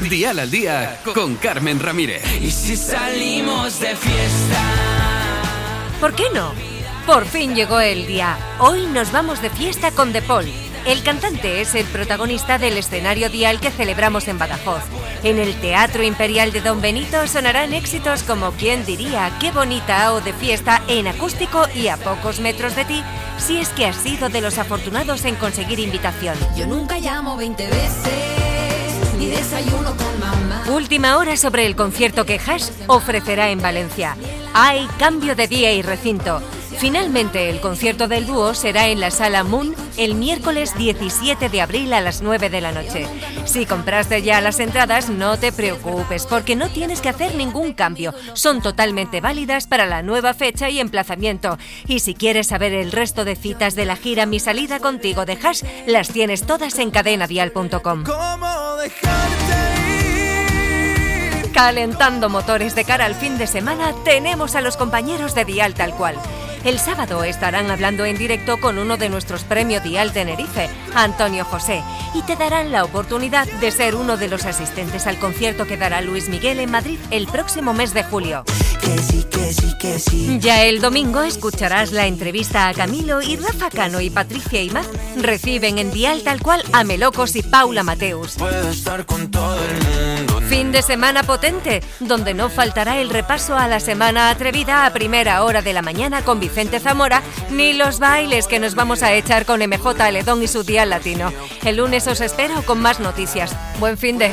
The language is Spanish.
Dial al día con Carmen Ramírez. Y si salimos de fiesta. ¿Por qué no? Por fin llegó el día. Hoy nos vamos de fiesta con De Paul. El cantante es el protagonista del escenario dial que celebramos en Badajoz. En el Teatro Imperial de Don Benito sonarán éxitos como ¿Quién diría? ¡Qué bonita! o de fiesta en acústico y a pocos metros de ti, si es que has sido de los afortunados en conseguir invitación. Yo nunca llamo 20 veces, ni desayuno con mamá. Última hora sobre el concierto que Hash ofrecerá en Valencia. Hay cambio de día y recinto. Finalmente, el concierto del dúo será en la Sala Moon el miércoles 17 de abril a las 9 de la noche. Si compraste ya las entradas, no te preocupes, porque no tienes que hacer ningún cambio. Son totalmente válidas para la nueva fecha y emplazamiento. Y si quieres saber el resto de citas de la gira Mi Salida Contigo de Hash, las tienes todas en cadenadial.com. Calentando motores de cara al fin de semana, tenemos a los compañeros de Dial tal cual. El sábado estarán hablando en directo con uno de nuestros premios Dial Tenerife, Antonio José, y te darán la oportunidad de ser uno de los asistentes al concierto que dará Luis Miguel en Madrid el próximo mes de julio. Ya el domingo escucharás la entrevista a Camilo y Rafa Cano y Patricia Imaz reciben en Dial tal cual a Melocos y Paula Mateus. De semana potente, donde no faltará el repaso a la semana atrevida a primera hora de la mañana con Vicente Zamora, ni los bailes que nos vamos a echar con MJ Ledón y su Dial Latino. El lunes os espero con más noticias. Buen fin de...